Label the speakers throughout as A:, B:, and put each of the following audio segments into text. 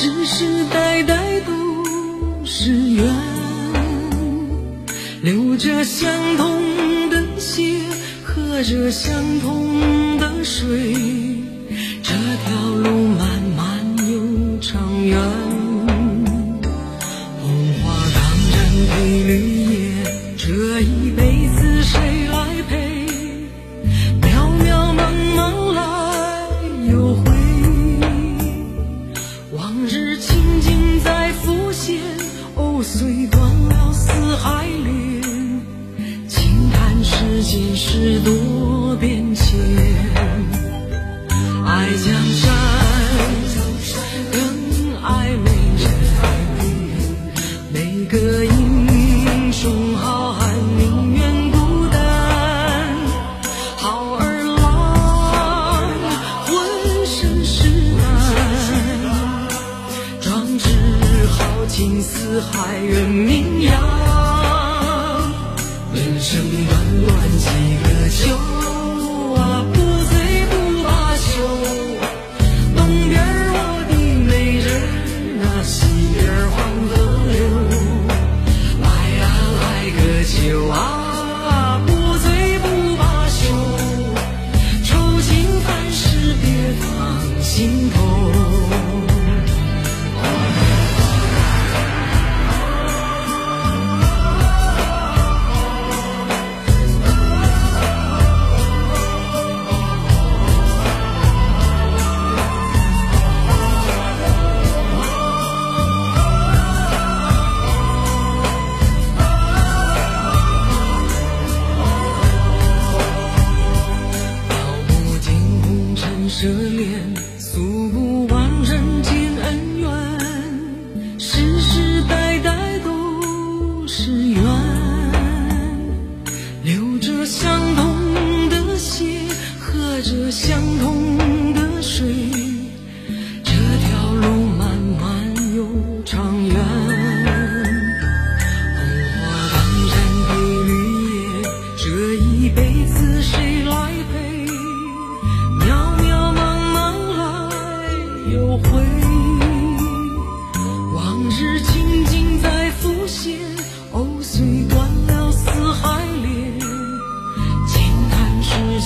A: 世世代代都是缘流着相同的血喝着相同的水。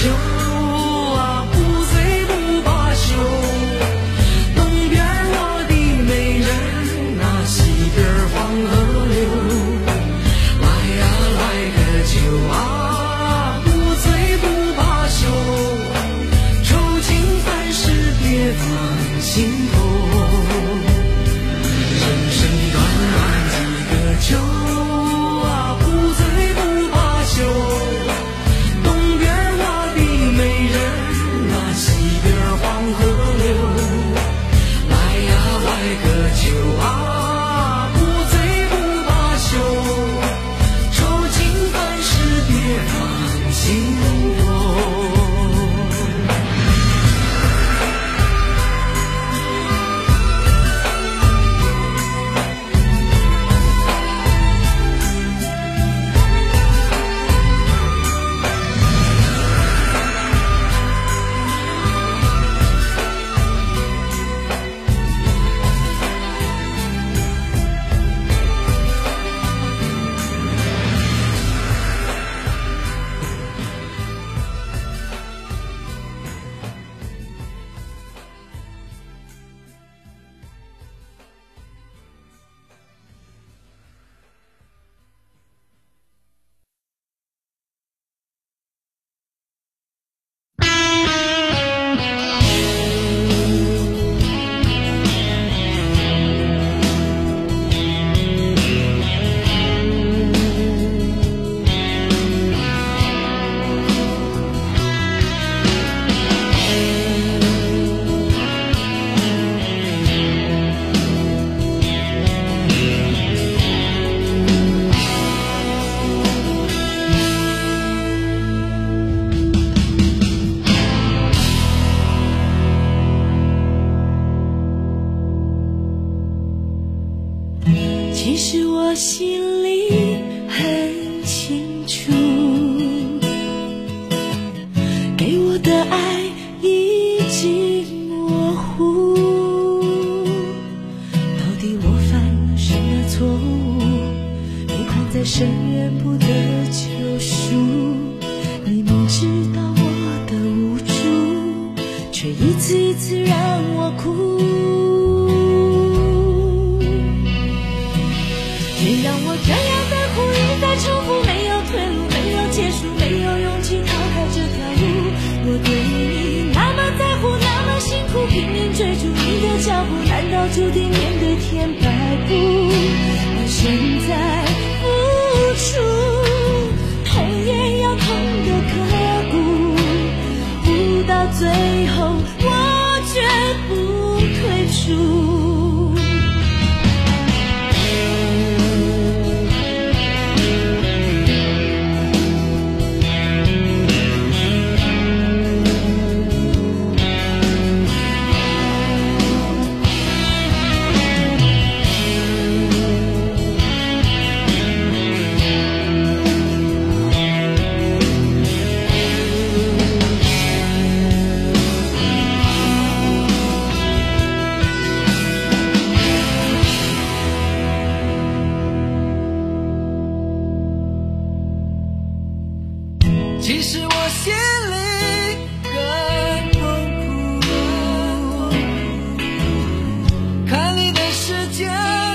A: 酒啊不醉不罢休东边我的美人哪西边黄河流来呀来个酒啊不醉不罢休愁情烦事别放心头。心。
B: tiempo.
A: 其实我心里很痛苦，看你的世界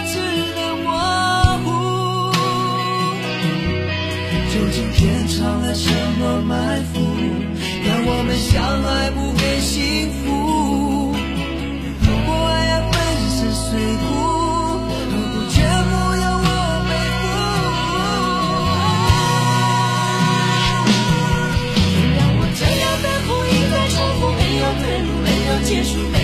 A: 只能模糊。究竟天藏了什么埋伏，让我们相爱不会幸福。
B: 也许